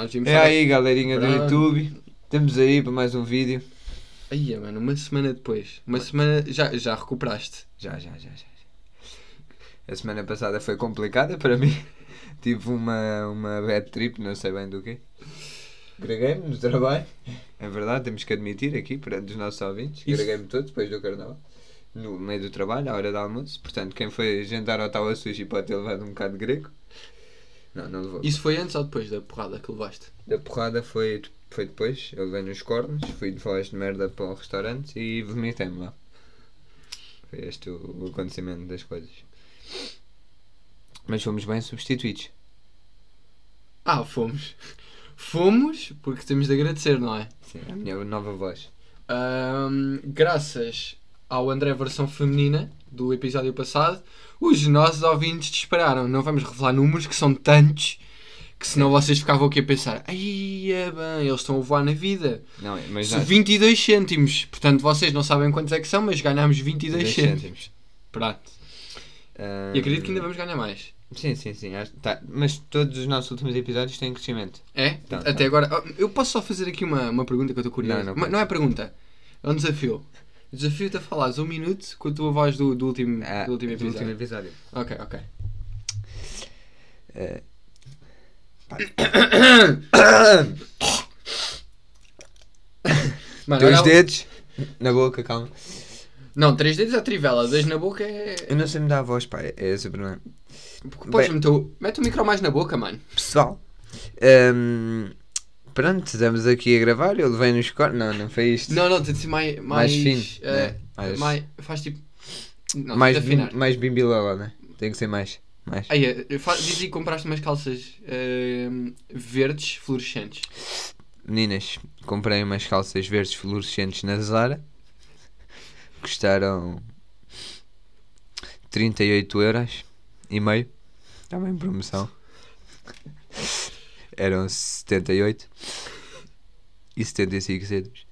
nós É aí, galerinha do. YouTube. Estamos aí para mais um vídeo. Aí, mano, uma semana depois. Uma semana. Já, já recuperaste. Já, já, já, já. A semana passada foi complicada para mim. Tive uma, uma bad trip, não sei bem do quê. Greguei-me no trabalho. É verdade, temos que admitir aqui perante os nossos ouvintes. Greguei-me todo depois do carnaval. No meio do trabalho, à hora do almoço. Portanto, quem foi jantar ao Tawa Sushi pode ter levado um bocado de grego. Não, não levou. Isso foi antes ou depois da porrada que levaste? Da porrada foi, foi depois. Eu levei nos cornos, fui de voz de merda para o restaurante e vomitei-me lá. Foi este o, o acontecimento das coisas. Mas fomos bem substituídos. Ah, fomos. Fomos porque temos de agradecer, não é? Sim, a minha nova voz. Ahm, graças ao André versão feminina do episódio passado, os nossos ouvintes dispararam. Não vamos revelar números que são tantos que senão vocês ficavam aqui a pensar: ai é bem, eles estão a voar na vida. Não, mas Se nós- 22 cêntimos. Portanto, vocês não sabem quantos é que são, mas ganhámos 22 10 cêntimos. cêntimos. Pronto. Ah, E acredito que ainda vamos ganhar mais. Sim, sim, sim. tá. Mas todos os nossos últimos episódios têm crescimento. É? Tá, Até tá. agora. Oh, Eu posso só fazer aqui uma, uma pergunta que eu estou curioso. Não, não Mas não é pergunta. É um desafio. Desafio-te a falares um minuto com a tua voz do, do último, Ah, do último do episódio. último episódio. Ok, ok. Mano, Dois dedos na boca, calma. Não, três dedos é trivela, dois na boca é. Eu não sei me dar a voz, pá. É o problema. Podes Bem- meter o... Mete o micro mais na boca, mano. Pessoal, hum, pronto, estamos aqui a gravar. Eu levei nos cornos. Não, não foi isto. Não, não, tem de ser mais. Mais, Mais fino, eh, né? Mais- mais- Faz tipo. Não, mais, bim, mais bimbilala, né? Tem que ser mais. mais. Aí, fa- diz aí que compraste umas calças eh, verdes fluorescentes. Meninas, comprei umas calças verdes fluorescentes na Zara. Custaram 38 euros e meio. Em promoção. Eram 78 e 75 cêntimos.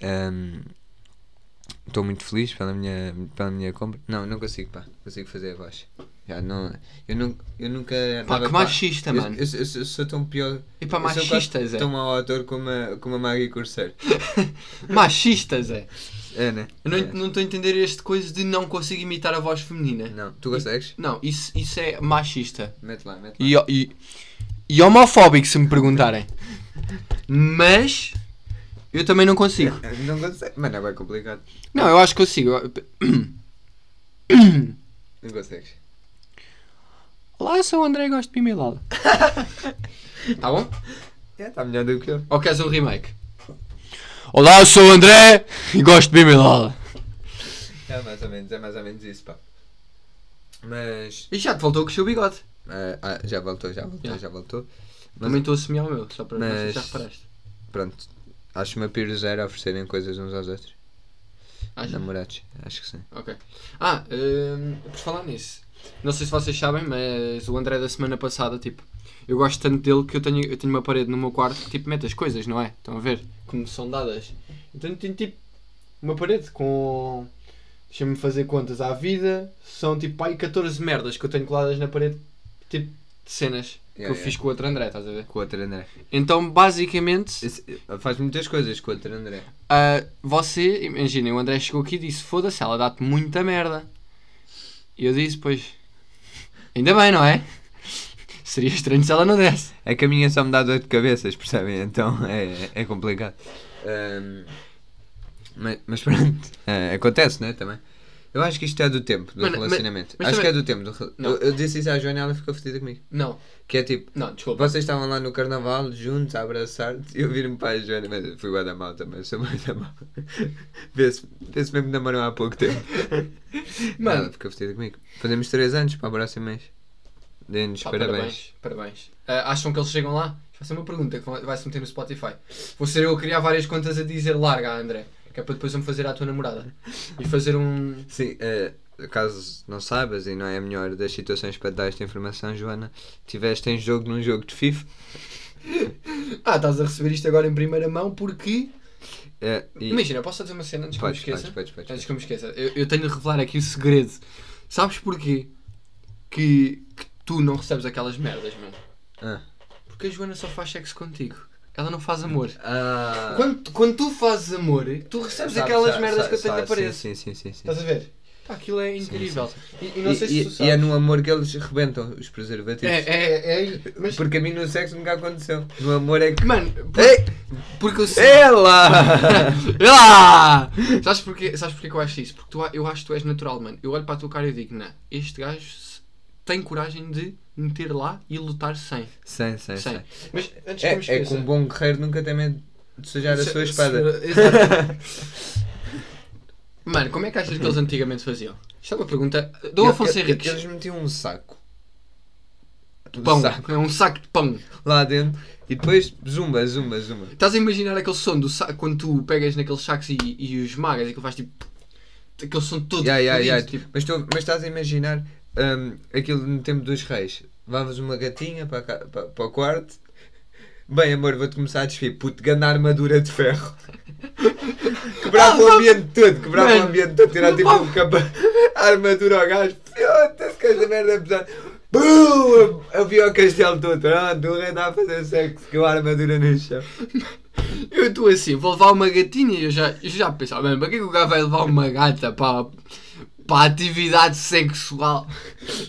Estou muito feliz pela minha, pela minha compra. Não, não consigo, pá. Consigo fazer a voz. Já não, eu, nunca, eu nunca. Pá, que machista, eu, mano. Eu, eu- eu sou tão pior. E pá, machistas, é. Tão mau ator como a, como a Maggie Corsair. Machistas, é. É, né? Eu não É. estou a entender este coisa de não conseguir imitar a voz feminina. Não, tu consegues? Não, isso, isso é machista. Mete lá, mete lá. E, e, e homofóbico, se me perguntarem. Mas eu também não consigo. Não consegue. Mano, é bem complicado. Não, eu acho que consigo. Não consegues. Olá, eu sou o André e gosto de pimelada. tá bom? É, está melhor do que eu. Ou queres um remake? Olá, eu sou o André e gosto de pimelada. É mais ou menos, é mais ou menos isso, pá. Mas. E já te voltou com o bigode. Ah, ah, já voltou, já voltou, Já. já voltou. Mas- Também estou a semear o meu, só para não sei se Mas- já reparaste. Pronto. Acho uma piro zero oferecerem coisas uns aos outros. Ah? Namorados, acho que sim. Ok. Ah, hum, por falar nisso, não sei se vocês sabem, mas o André da semana passada, tipo, eu gosto tanto dele que eu tenho, eu tenho uma parede no meu quarto que tipo mete as coisas, não é? Estão a ver? Como são dadas. Então tenho tipo uma parede com. Deixa-me fazer contas à vida. São tipo aí 14 merdas que eu tenho coladas na parede, tipo de cenas que Yeah, eu yeah. fiz com o outro André, estás a ver? Com o outro André. Então basicamente. Esse- faz muitas coisas com o outro André. Ah, você, imaginem, o André chegou aqui e disse: Foda-se, ela dá-te muita merda. E eu disse: Pois, ainda bem, não é? Seria estranho se ela não desse. É que a minha só me dá dor de cabeças, percebem? Então é, é complicado. Ahm, mas, mas pronto, é, acontece, né? Também. Eu acho que isto é do tempo do Mano, mas- relacionamento. mas acho também- que é do tempo. Do, Não. eu, eu disse isso à Joana e ela ficou fedida comigo. Não, Que é tipo, não, desculpa. vocês estavam lá no carnaval juntos a abraçar-te e eu vir-me para a Joana, mas fui guarda da mal também, sou muito da mal. Vê-se vê mesmo que namoram há pouco tempo. Mano. Ela ficou fedida comigo. Fazemos 3 anos para o próximo mês. Dê-nos Pá, parabéns. parabéns. Ah, acham que eles chegam lá? Vai ser uma pergunta que vai- vai-se meter no Spotify. Vou ser eu a criar várias contas a dizer larga, André. Que é para depois eu me fazer à tua namorada. E fazer um. Sim, eh, caso não saibas e não é a melhor das situações para te dar esta informação, Joana, tiveste em jogo num jogo de FIFA. Ah, estás a receber isto agora em primeira mão porque. eh, e... Imagina, posso só dizer uma cena antes que eu me esqueça? podes, podes, podes. Antes que eu me esqueça, eu, eu tenho de revelar aqui o segredo. Sabes porquê? Que, que tu não recebes aquelas merdas, mano. Ah, Porque a Joana só faz sexo contigo. Ela não faz amor. Ah, Quando, quando tu fazes amor, tu recebes sabe, aquelas sabe, merdas sabe, que eu tenho na sabe, parede. Sim, sim, sim. sim, sim. Estás a ver? Pá, aquilo é incrível. E, e não E, sei se e- tu e sabes. é no amor que eles rebentam os preservativos. É, é, é. Mas, Porque a mim no sexo nunca aconteceu. No amor é que. mano, por- Ei! porque eu sei. Ela! Ah! Sabes porquê, sabes porquê que eu acho isso? Porque tu, eu acho que tu és natural, mano. Eu olho para a tua cara e digo, não, este gajo tem coragem de meter lá e lutar sem. Sem, sem, sem. sem. Mas antes que eu me É, é que um bom guerreiro nunca tem medo de sujar a Se- sua se- espada. Exato. Mano, como é que achas que eles antigamente faziam? Isto é uma pergunta do Afonso Henriques. Eles metiam um saco. Um Pão, saco é um saco de pão. lá dentro e depois zumba, zumba, zumba. Estás a imaginar aquele som do saco quando tu pegas naqueles sacos e, e os magas e que faz tipo. aquele som todo ya, ya. fodido, tipo, Mas, tu- mas estás a imaginar hum, aquilo no tempo dos reis. Levavas uma gatinha para, cá- para, para o quarto. Bem, amor, vou-te começar a desfiar. Puto, ganda armadura de ferro. Quebrava o ambiente todo, quebrava o ambiente todo, tirar tipo um capa, armadura ao gajo. Foda-se que esta merda é pesada. Bum! Havia o castelo todo. Pronto, o rei está a fazer sexo com a armadura no chão. Eu estou assim, vou levar uma gatinha e eu já, eu já pensava, mano, para que, é que o gajo vai levar uma gata para, para a atividade sexual?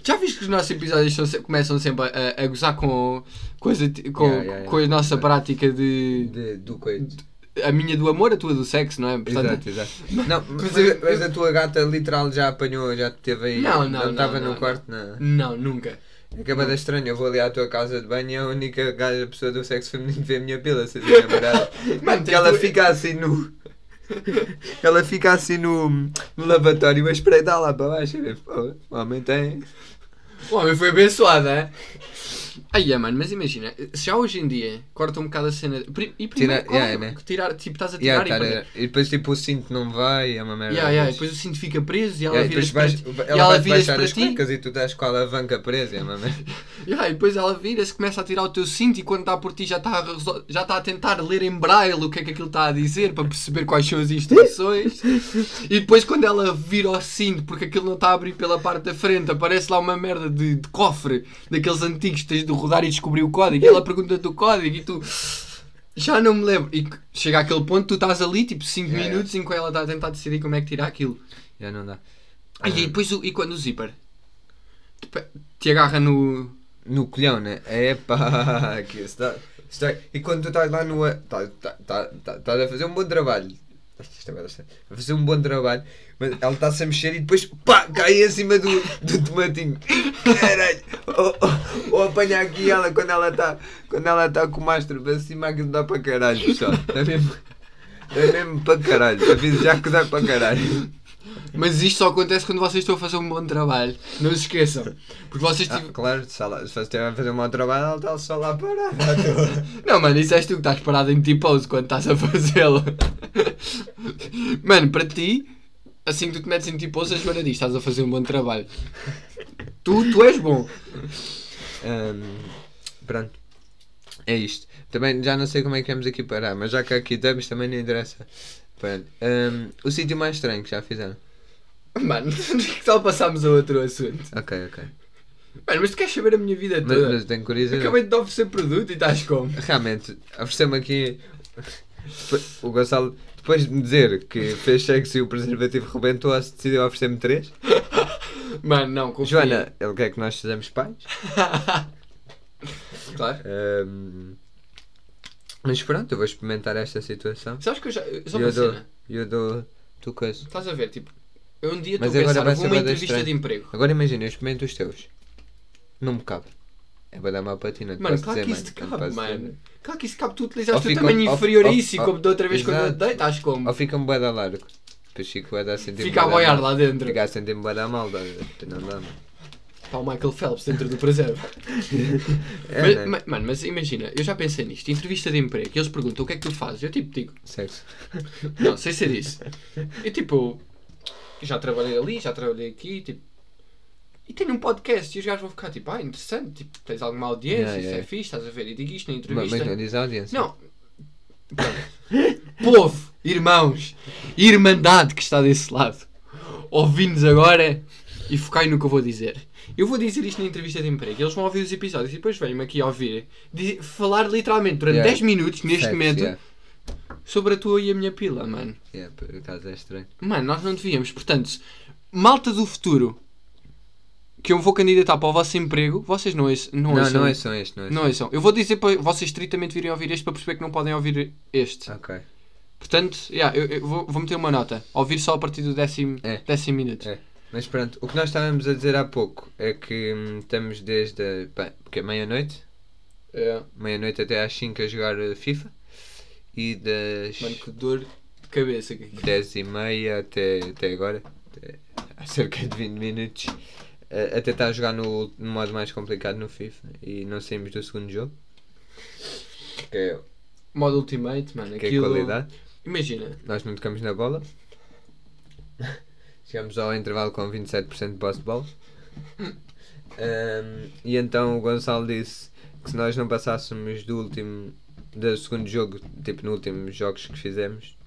Já viste que os nossos episódios são começam sempre a, a gozar com, coisa, com, Yeah, yeah, com a nossa prática de. De, do coito. A minha do amor, a tua do sexo, não é? Exato, Portanto, exato. Não, mas, Mas a tua gata literal já apanhou, já teve aí. Não, não, não, estava no não. quarto, não. Não, nunca. É que é bada estranho, eu vou ali à tua casa de banho e a única gaja pessoa do sexo feminino vê a minha pila, se a minha namorada. Mano, que ela tu- fica assim no. ela fica assim no, no lavatório a espreitar lá para baixo. O homem tem. O homem foi abençoado, é? Aí é, mano, mas imagina, se já hoje em dia corta um bocado a cena. E primeiro, Tira- yeah, né? tirar, tipo, estás a tirar tá, e e depois tipo o cinto não vai, é uma merda. Yeah, yeah, depois o cinto fica preso e ela Yeah, vira vais- ela ela vai baixar as cuecas e tu estás com a alavanca presa, é uma merda. Yeah, e depois ela vira-se, começa a tirar o teu cinto e quando está por ti já está, a já está a tentar ler em braille o que é que aquilo está a dizer para perceber quais são as instruções. e depois quando ela vira o cinto porque aquilo não está a abrir pela parte da frente, aparece lá uma merda de, de cofre daqueles antigos que tens de rodar e descobrir o código. E ela pergunta-te o código e tu. Já não me lembro. E chega àquele ponto, tu estás ali, tipo 5 Yeah, yeah. minutos, enquanto ela está a tentar decidir como é que tira aquilo. Já não dá. Ah, e depois o, e quando o zíper te, pe- te agarra no. No colhão, né? É pá, que está, está. E quando tu estás lá no. Estás tá, tá, tá, estás a fazer um bom trabalho. Isto fazer um bom trabalho, mas ela está-se a mexer e depois pá, cai em cima do, do tomatinho. Caralho! Ou, ou, ou apanha aqui ela quando ela está quando ela está com o mastro para cima, aquilo dá para caralho, pessoal. É mesmo, é mesmo para caralho. Aviso já que dá para caralho. Mas isto só acontece quando vocês estão a fazer um bom trabalho. Não se esqueçam. Porque vocês Ah, tive- claro, se você estiver a fazer um mau trabalho, ela está só lá parada. Não, mano, isso és tu que estás parado em T-pose quando estás a fazê-lo. Mano, para ti, assim que tu te metes em T-pose, a Joana diz: estás a fazer um bom trabalho. Tu, tu és bom. Hum, pronto. É isto. Também já não sei como é que vamos aqui parar, mas já que aqui estamos também não interessa. Pronto. Hum, o sítio mais estranho que já fizeram. Mano, tal passarmos a outro assunto? Ok, ok. Mano, mas tu queres saber a minha vida Mas, toda? mas tenho curiosidade. Acabei de te oferecer produto e estás como? Realmente, ofereceu-me aqui. O Gonçalo, depois de me dizer que fez sexo e o preservativo rebentou, decidiu oferecer-me três. Mano, não, confia. Joana, ele quer que nós sejamos pais. Claro. Hum, mas pronto, eu vou experimentar esta situação. Sabes que eu já. Só E uma eu dou, cena. eu dou tu coisa. Estás a ver, tipo, eu um dia estou a pensar, uma bué da entrevista estranho. de emprego. Agora imagina, eu experimento os teus. Não me cabe. É para dar não te Mano, claro que dizer, isso te mano, cabe, mano. Claro que isso te cabe, tu utilizaste o fica- tamanho ou- inferior ou- isso, ou- como da outra vez quando eu Exato. te dei, estás como? Ou fica-me bué da largo. Depois fico bué da sentir Fica a boiar lá dentro. Fica a sentir-me bué da mal, não dá, mano. Está o Michael Phelps dentro do preserve. É, Mas- né? ma- Mano, mas imagina, eu já pensei nisto, entrevista de emprego, e eles perguntam o que é que tu fazes, eu tipo digo, Sexo. não, sem ser isso. Eu tipo, já trabalhei ali, já trabalhei aqui, tipo, e tenho um podcast, e os gajos vão ficar tipo, ah, interessante, tipo, tens alguma audiência, Yeah, isso yeah. é fixe, estás a ver, e digo isto na Mas entrevista. não diz a audiência. Não. Povo, irmãos, irmandade que está desse lado, ouvindo-nos agora, e focai no que eu vou dizer. Eu vou dizer isto na entrevista de emprego. Eles vão ouvir os episódios e depois vêm-me aqui a ouvir falar literalmente durante Yeah. 10 minutos neste Facts, momento yeah. sobre a tua e a minha pila, mano. Yeah, por acaso é estranho. Mano, nós não devíamos. Portanto, malta do futuro que eu vou candidatar para o vosso emprego, vocês não, ouçam- não, Não, ouçam- não é só este, não é Não ouçam. Eu vou dizer para vocês estritamente virem ouvir este para perceber que não podem ouvir este. Ok. Portanto, yeah, eu, eu vou, vou meter uma nota. Ouvir só a partir do décimo, É. décimo minuto. É. Mas pronto, o que nós estávamos a dizer há pouco é que hum, estamos desde a, bem, porque é meia-noite, É. meia-noite até às 5 a jogar eh, FIFA e das Mano, que dor de cabeça. que- 10 e meia até, até agora, até, há cerca de 20 minutos, até estar a jogar no, no modo mais complicado no FIFA e não saímos do segundo jogo. Que é, Modo Ultimate, mano. que é aquilo... qualidade. Imagina. Nós não tocamos na bola. Chegamos ao intervalo com 27% de posse de bola. Ahm, e então o Gonçalo disse que se nós não passássemos do último do segundo jogo, tipo no último jogos que fizemos,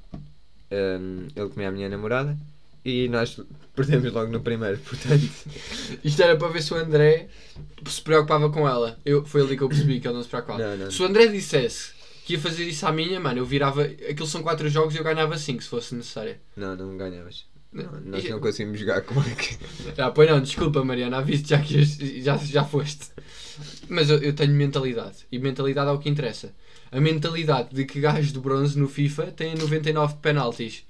ahm, ele comia a minha namorada e nós perdemos logo no primeiro, portanto. Isto era para ver se o André se preocupava com ela. Eu, foi ali que eu percebi que ele não se preocupava. Não, não. Se o André dissesse que ia fazer isso à minha, mano, eu virava. Aquilo são 4 jogos e eu ganhava 5 se fosse necessário. Não, não ganhavas. Não, nós não conseguimos jogar como é que. Ah, pois não, desculpa Mariana, aviso já que já, já foste. Mas eu, eu tenho mentalidade. E mentalidade é o que interessa. A mentalidade de que gajos de bronze no FIFA têm 99 penaltis.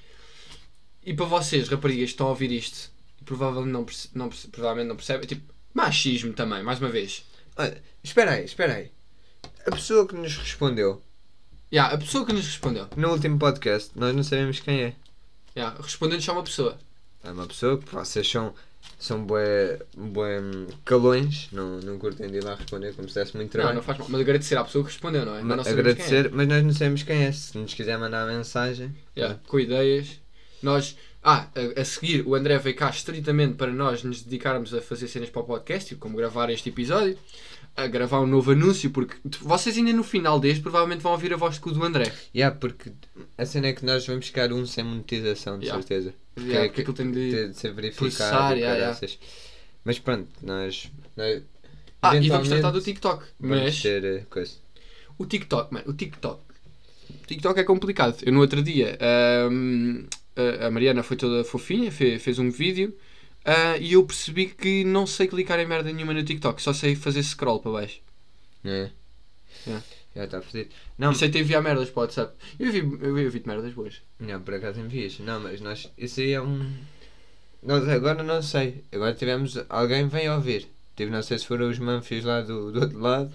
E para vocês, raparigas, que estão a ouvir isto, provavelmente não, perce- não, perce- provavelmente não percebem, tipo, machismo também, mais uma vez. Olha, espera aí, espera aí. A pessoa que nos respondeu Yeah, a pessoa que nos respondeu, no último podcast, nós não sabemos quem é. Yeah, respondendo só uma pessoa. É uma pessoa que vocês são, são bué, bué calões, não, não curtem de ir lá responder como se desse muito Não, trabalho. não faz mal. Mas agradecer à pessoa que respondeu, não é? Ma- não sabemos quem é. agradecer, mas nós não sabemos quem é. Se nos quiser mandar mensagem, Yeah, com ideias. Nós. Ah, a, a seguir, o André veio cá estritamente para nós nos dedicarmos a fazer cenas para o podcast, tipo, como gravar este episódio, a gravar um novo anúncio, porque vocês ainda no final deste provavelmente vão ouvir a voz do André. yeah, porque a cena é que nós vamos ficar um sem monetização, de Yeah. certeza. Yeah, porque aquilo tem de- de ser verificado. processar, yeah. Mas pronto, nós. nós Ah, e vamos tratar do TikTok. Vamos Mas ter eh, coisa. o TikTok, mano, o TikTok. O TikTok é complicado. Eu no outro dia, ahm, a- Mariana foi toda fofinha, fe- fez, um vídeo. Ah, e eu percebi que não sei clicar em merda nenhuma no TikTok, só sei fazer scroll para baixo. É. Yeah. Já está fodido. Não, sei te enviar merdas para o WhatsApp. Eu vi, eu vi, eu vi merdas boas. Não, por acaso envias. Não, mas nós. Isso aí é um. Nós agora não sei. Agora tivemos. Alguém vem ouvir. Tipo, não sei se foram os manfios lá do, do outro lado.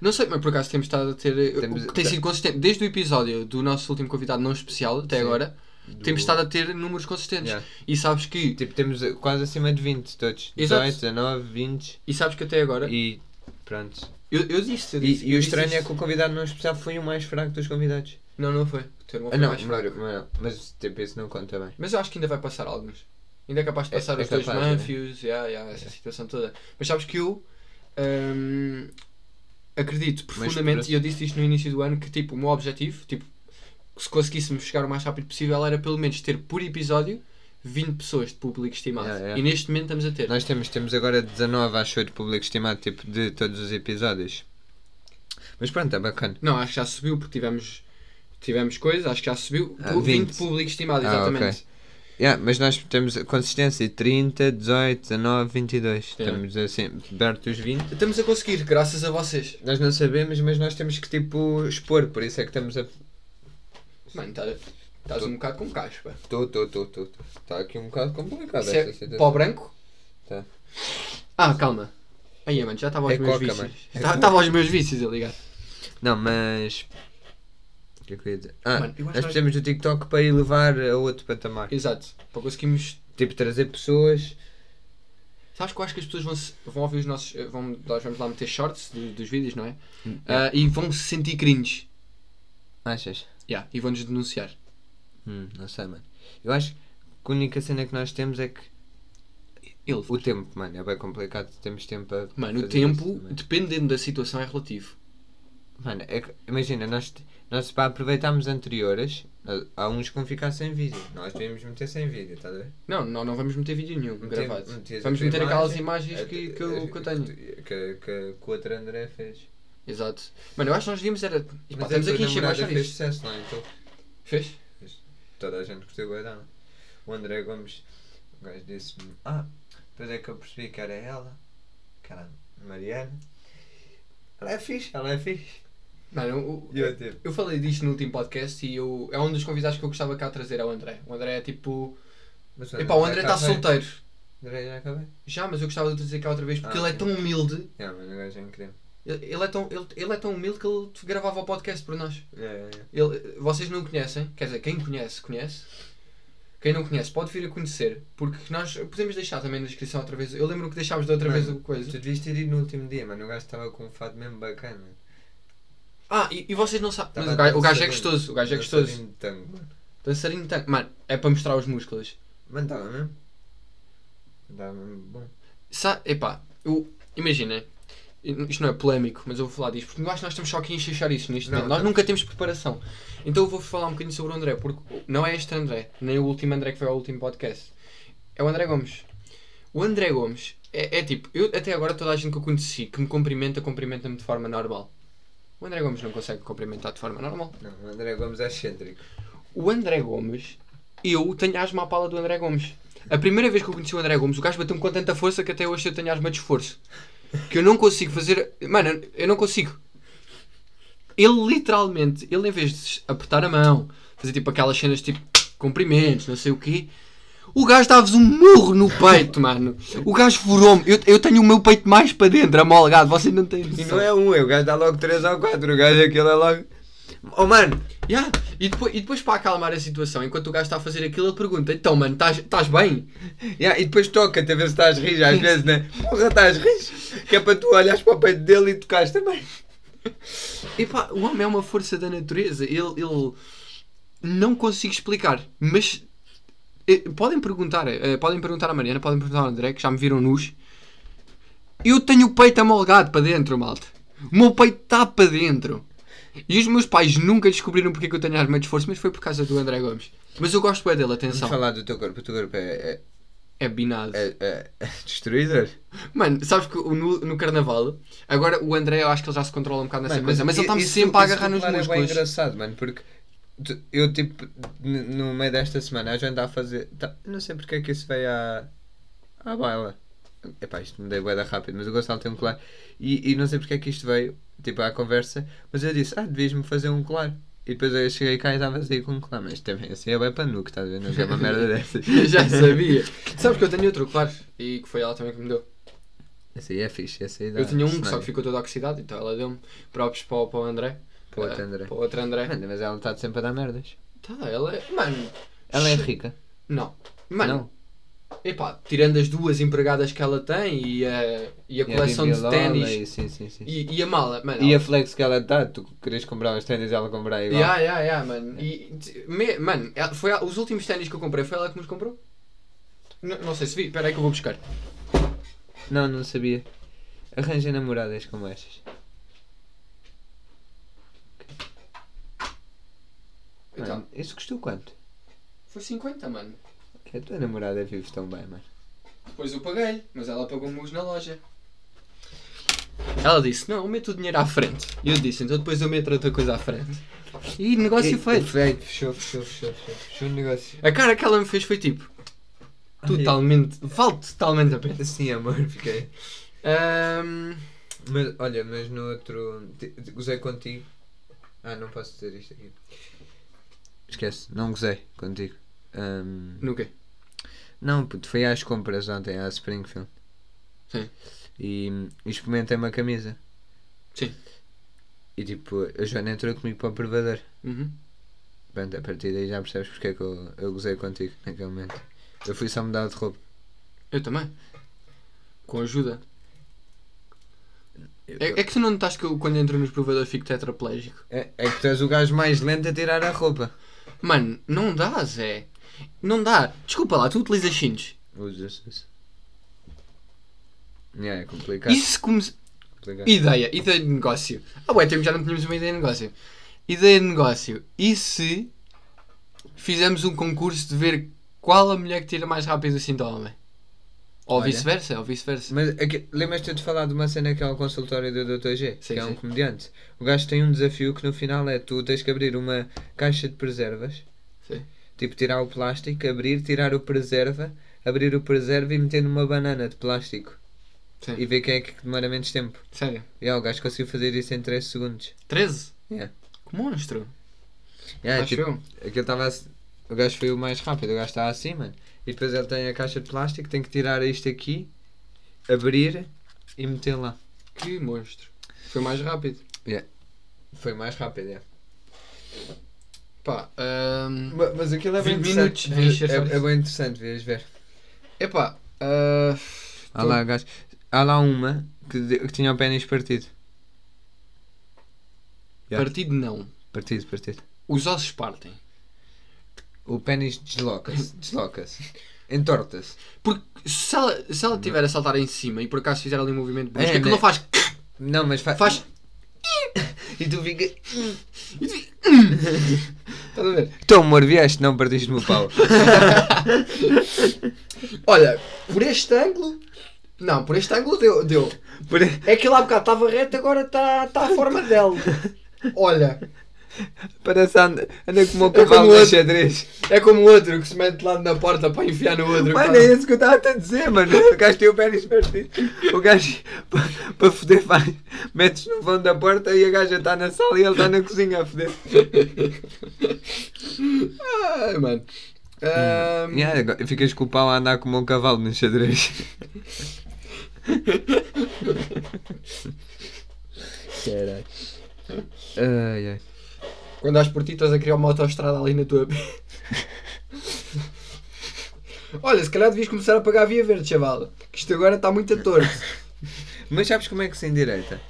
Não sei, mas por acaso temos estado a ter. eh, Temos- tem sido consistente. Desde o episódio do nosso último convidado não especial até Sim. agora, do- temos estado a ter números consistentes. Yeah. E sabes que. Tipo, temos quase acima de 20 todos. Exato. 18, 19, 20 E sabes que até agora. e. Pronto. Eu, eu disse, eu E, disse. e eu o disse estranho é isso. que o convidado não especial foi o mais fraco dos convidados. Não, não foi. O teu irmão Ah, não, mais mas, fraco. mas, mas tipo, isso não conta bem. Mas eu acho que ainda vai passar alguns. Ainda é capaz de É- passar é os dois capaz, né? Manfios, yeah, yeah, essa situação toda. Mas sabes que eu hum, acredito profundamente, e eu disse isto no início do ano, que tipo, o meu objetivo, tipo, se conseguíssemos chegar o mais rápido possível, era pelo menos ter por episódio 20 pessoas de público estimado. Yeah, yeah. E neste momento estamos a ter. Nós temos, temos agora 19, acho de público estimado, tipo, de todos os episódios. Mas pronto, é bacana. Não, acho que já subiu porque tivemos, tivemos coisas, acho que já subiu. Ah, Pu- 20 20. público estimado, Ah, exatamente. ok. Yeah, mas nós temos a consistência 30, 18, 19, 22. Yeah. Estamos assim, perto dos 20. Estamos a conseguir, graças a vocês. Nós não sabemos, mas nós temos que tipo expor, por isso é que estamos a. Mano, tá- estás um bocado com pá. Estou, estou, estou, estou. Está aqui um bocado complicado Isso esta é situação. pó branco? Tá. Ah, calma. Aí, mano, já estava aos É meus coca, vícios. mano. É Já coca. Estava aos meus vícios, a ligar. Não, mas. O que é que eu ia dizer? Ah, Mano, eu acho nós que- precisamos do TikTok para elevar a outro patamar. Exato. Para conseguirmos. Tipo, trazer pessoas. Sabes que eu acho que as pessoas vão, se- vão ouvir os nossos. eh, Vão, nós vamos lá meter shorts do- dos vídeos, não é? Hum, Ah, e vão se sentir cringe. Achas? Yeah, e vão-nos denunciar. Hum, não sei, mano. Eu acho que a única cena que nós temos é que Ele. o tempo, mano, é bem complicado. Temos tempo a. Mano, o tempo, dependendo da situação, é relativo. Mano, é que- imagina, nós, nós para aproveitarmos anteriores, nós- há uns que vão ficar sem vídeo. Nós devíamos meter sem vídeo, estás a ver? Não, não, não vamos meter vídeo nenhum gravado. Vamos meter tua aquelas imagem, imagens que, que, eu, que eu tenho. Que, que, que o outro André fez. Exato. Mano, eu acho que nós devíamos era. E pá, Mas estamos tua aqui encher mais fez sucesso lá, então. Fez? Toda a gente curtiu bem dela. O André Gomes, o gajo disse-me, ah, depois é que eu percebi que era ela, que era a Mariana. Ela é fixe, ela é fixe. Mano, o- E eu tipo, eu falei disto no último podcast e eu, é um dos convidados que eu gostava cá trazer é o André. O André é tipo. mas Epá, o André já está acabei. solteiro. André já acabei. Já, mas eu gostava de trazer cá outra vez porque Ah, ele é tão humilde. É, mas o gajo é incrível. Ele é tão, ele, ele é tão humilde que ele gravava o podcast por nós. É, é, é. Ele, vocês não o conhecem, quer dizer, quem conhece, conhece. Quem não conhece pode vir a conhecer, porque nós podemos deixar também na descrição outra vez. Eu lembro que deixámos de outra vez Mano, o coisa. Tu devias ter ido no último dia, mano. O gajo estava com um fato mesmo bacana. Ah, e, e vocês não sabem. Mas o gajo, o gajo é gostoso, o gajo é gostoso. De tango, mano. Dançarino de tanque. Mano, é para mostrar os músculos. Mano, estava mesmo. Estava mesmo bom. Sa epá, eu, imagina, isto não é polémico, mas eu vou falar disto, porque eu acho que nós estamos só aqui a enxerchar isso Não. Nós nunca temos preparação. Então eu vou falar um bocadinho sobre o André, porque não é este André, nem o último André que foi ao último podcast. É o André Gomes. O André Gomes é, é tipo, eu até agora toda a gente que eu conheci que me cumprimenta, cumprimenta-me de forma normal. O André Gomes não consegue cumprimentar de forma normal. Não, o André Gomes é excêntrico. O André Gomes, eu tenho asma à pala do André Gomes. A primeira vez que eu conheci o André Gomes, o gajo bateu-me com tanta força que até hoje eu tenho asma de esforço. Que eu não consigo fazer. Mano, eu não consigo. Ele literalmente, ele em vez de apertar a mão, fazer tipo aquelas cenas tipo cumprimentos, não sei o quê, o gajo dava-vos um murro no peito, mano. O gajo furou-me. Eu, eu tenho o meu peito mais para dentro, amolgado, vocês não têm E não é um, é o gajo dá logo 3 ou 4. O gajo aquele é logo. Oh mano, Yeah. E, depois, e depois para acalmar a situação, enquanto o gajo está a fazer aquilo, ele pergunta: Então, mano, estás- bem? Yeah, e depois toca-te a ver se estás rir às vezes, né? Porra, estás rir? Que é para tu olhares para o peito dele e tocares também. Epá, o homem é uma força da natureza. Ele, ele não consigo explicar, mas eh, podem perguntar, eh, podem perguntar à Mariana, podem perguntar ao André, que já me viram nus. Eu tenho o peito amolgado para dentro, malta. O meu peito está para dentro. E os meus pais nunca descobriram porque é que eu tenho arma de esforço, mas foi por causa do André Gomes. Mas eu gosto é dele, Vamos atenção. falar do teu corpo. O teu corpo é, É binado. é, é, é destruidor. Mano, sabes que no, no carnaval, agora o André eu acho que ele já se controla um bocado nessa Mano, coisa, mas ele está-me sempre a agarrar nos falar É bem músculos. engraçado, mano, porque eu, tipo, no meio desta semana, a gente a fazer. tá- não sei porque é que isso veio à, à baila. Epá, isto me dei bué da rápido, mas o Gonçalo tem um colar. E, e não sei porque é que isto veio, tipo, à conversa, mas eu disse, ah, devias-me fazer um colar. E depois eu cheguei cá e estava aí com um colar, mas também assim é bem para nuco, estás a ver? Não é uma merda dessas. Eu já sabia. Sabes que eu tenho outro, claro, e que foi ela também que me deu. Esse aí é fixe, esse aí dá. Eu tinha um, só que ficou todo oxidado, então ela deu-me próprios para, o- para o André. Para o outro Eh, André. Para o outro André. Mano, mas ela está sempre a dar merdas. Tá, ela é. Mano. Ela é rica. Não. Mano, Não. Epá, tirando as duas empregadas que ela tem e a, e a coleção de ténis e, e, a mala, mano. E ela- a flex que ela dá, tu querias comprar os ténis ela comprar igual. Yeah, yeah, yeah, mano. E, me- ela- foi a- os últimos ténis que eu comprei, foi ela que nos comprou? N- não sei se vi, espera aí que eu vou buscar. Não, não sabia. Arranja namoradas como estas. Então, Mano, isso custou quanto? foi 50, mano. Que a tua namorada vive tão bem, mano. Depois eu paguei, mas ela pagou-me os na loja. Ela disse, não, eu meto o dinheiro à frente. E eu disse, então depois eu meto outra coisa à frente. E negócio feito. Feito, fechou, fechou, fechou, fechou. Fechou o negócio. A cara que ela me fez foi tipo, totalmente, vale totalmente a pena. Sim, amor, fiquei. Ahm, Mas, olha, mas no outro. Gozei contigo. Ah, não posso dizer isto aqui. Esquece, não gozei contigo. Ahm, no quê? Não, puto, fui às compras ontem à Springfield. Sim. E, e experimentei uma camisa. Sim. E tipo, a Joana entrou comigo para o provador. Uhum. Pronto, a partir daí já percebes porque é que eu, eu gozei contigo naquele momento. Eu fui só mudar de roupa. Eu também. Com ajuda. Eu- É, é que tu não notaste que eu, quando entro nos provadores fico tetraplégico? É, é que tu és o gajo mais lento a tirar a roupa. Mano, não dá, Zé. Não dá. Desculpa lá, tu utilizas cintos. Usa-se. Yeah, é complicado. Isso. Ideia, ideia de negócio. Ah, ué, já não tínhamos uma ideia de negócio. Ideia de negócio. E se fizemos um concurso de ver qual a mulher que tira mais rápido o cinto ao homem? Ou vice-versa, ou vice-versa. Mas aqui- lembras-te de falar de uma cena que é o consultório do Dr. G, Sim, que é um sim. comediante. O gajo tem um desafio que no final é tu tens que abrir uma caixa de preservas, Sim. Tipo tirar o plástico, abrir, tirar o preserva, abrir o preserva e meter numa banana de plástico Sim. e ver quem é que demora menos tempo. Sério. E o gajo conseguiu fazer isso em 13 segundos. 13? Yeah. Que monstro. Yeah, Acho tipo, aquilo estava assim- o gajo foi o mais rápido, o gajo está assim, mano. E depois ele tem a caixa de plástico, tem que tirar isto aqui, abrir e meter lá. Que monstro. Foi mais rápido. Foi mais rápido, é. Pá, Ma- Mas aquilo é bem 20 interessante. minutos, é, é bem interessante, vês ver. epá, ah, Há lá, gajo. Há lá uma que, que tinha o pênis partido. Yeah. partido não. Partido, partido. Os ossos partem. O pênis desloca-se, desloca-se. Entorta-se. Porque se ela, se ela estiver a saltar em cima e por acaso fizer ali um movimento brusco, É, aquilo né? não faz. Não, mas fa- faz. E tu fica. Estás a ver? Então, amor, vieste, não partiste-me o pau. Olha, por este ângulo. Não, por este ângulo deu. deu. Por- É que lá há bocado estava reto, agora está tá a forma dele. Olha, Parece anda, anda como um É como cavalo o de xadrez. é como o outro que se mete lá na porta para enfiar no outro. Mano, é esse que eu estava a dizer, mano. O gajo tem o pênis partido. O gajo, para pa foder, faz, metes no fundo da porta e a gaja está na sala e ele está na cozinha a foder. Ai, mano. Ahm, Yeah, ficas com o pau a andar como um cavalo no xadrez. Caralho. Ai, ai. Quando dás por ti, estás a criar uma autoestrada ali na tua. Olha, se calhar devias começar a pagar a via verde, chaval. Que isto agora está muito a torto. Mas sabes como é que se endireita?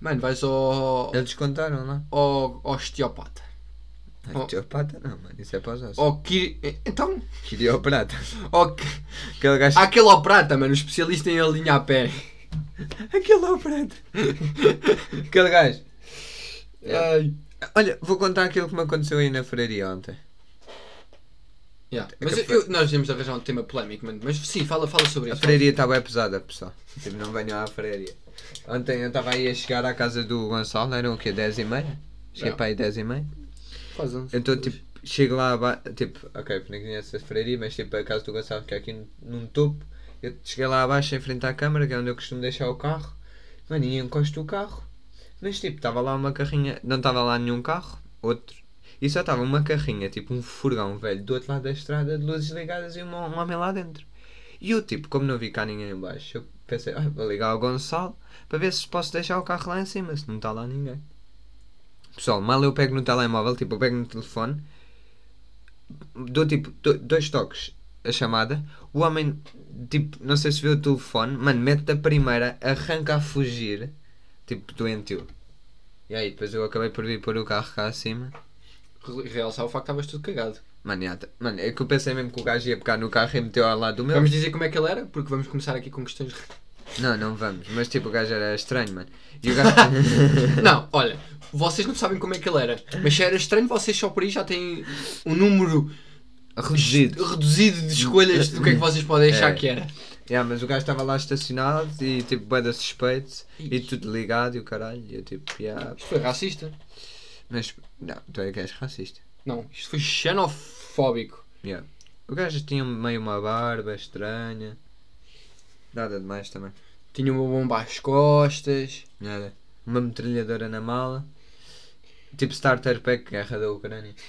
Mano, vais ao. Eles contaram lá. ao, ao osteopata. Osteopata? Não, mano, isso é para os ossos. Ao quiri... Então. Quirioprata. Ao... que- Aquele gajo. Aquele ao prata, mano, o especialista em alinhar a pé. Aquele operante. Aquele gajo. Ai. Olha, vou contar aquilo que me aconteceu aí na freiraria ontem. Yeah. Mas eu, eu- nós devemos arranjar um tema polémico, mano. Mas sim, fala, fala sobre A isso. freiraria está bem pesada, pessoal. Tipo, não venham à freiraria. Ontem eu estava aí a chegar à casa do Gonçalo, eram o quê? 10 e meia? Cheguei Não. para aí 10 e meia. Faz um- Então, tipo, chego lá abaixo, tipo, ok, porque nem conheço a freiraria, mas tipo, a casa do Gonçalo que é aqui num- num topo. Eu cheguei lá abaixo em frente à câmara, que é onde eu costumo deixar o carro. Mano, e encosto o carro. Mas tipo, estava lá uma carrinha, não estava lá nenhum carro, outro. E só estava uma carrinha, tipo um furgão velho, do outro lado da estrada, de luzes ligadas e um, homem lá dentro. E eu, tipo, como não vi cá ninguém em baixo, eu pensei, ah, vou ligar ao Gonçalo para ver se posso deixar o carro lá em cima, se não está lá ninguém. Pessoal, mal eu pego no telemóvel, tipo, eu pego no telefone, dou tipo do- dois toques a chamada, o homem, tipo, não sei se viu o telefone, mano, mete a primeira, arranca a fugir, tipo, doentio. E aí, depois eu acabei por vir pôr o carro cá acima. Re- Realçar o facto que estavas tudo cagado. Mano, já tá- mano, é que eu pensei mesmo que o gajo ia pegar no carro e meteu ao lado do meu. Vamos dizer como é que ele era? Porque vamos começar aqui com questões. Não, não vamos, mas tipo, o gajo era estranho, mano. E o gajo. Não, olha, vocês não sabem como é que ele era. Mas se era estranho, vocês só por aí já têm um número Reduzido. reduzido de escolhas do que é que vocês podem achar É. que era. Yeah, mas o gajo estava lá estacionado e tipo, bué da suspeito e tudo ligado e o caralho. E eu tipo, yeah. Isto foi racista? Mas, não, tu é que és racista. Não, isto foi xenofóbico. Yeah. O gajo tinha meio uma barba estranha. Nada demais também. Tinha uma bomba às costas. Nada. Uma metralhadora na mala. Tipo Starter Pack, guerra da Ucrânia.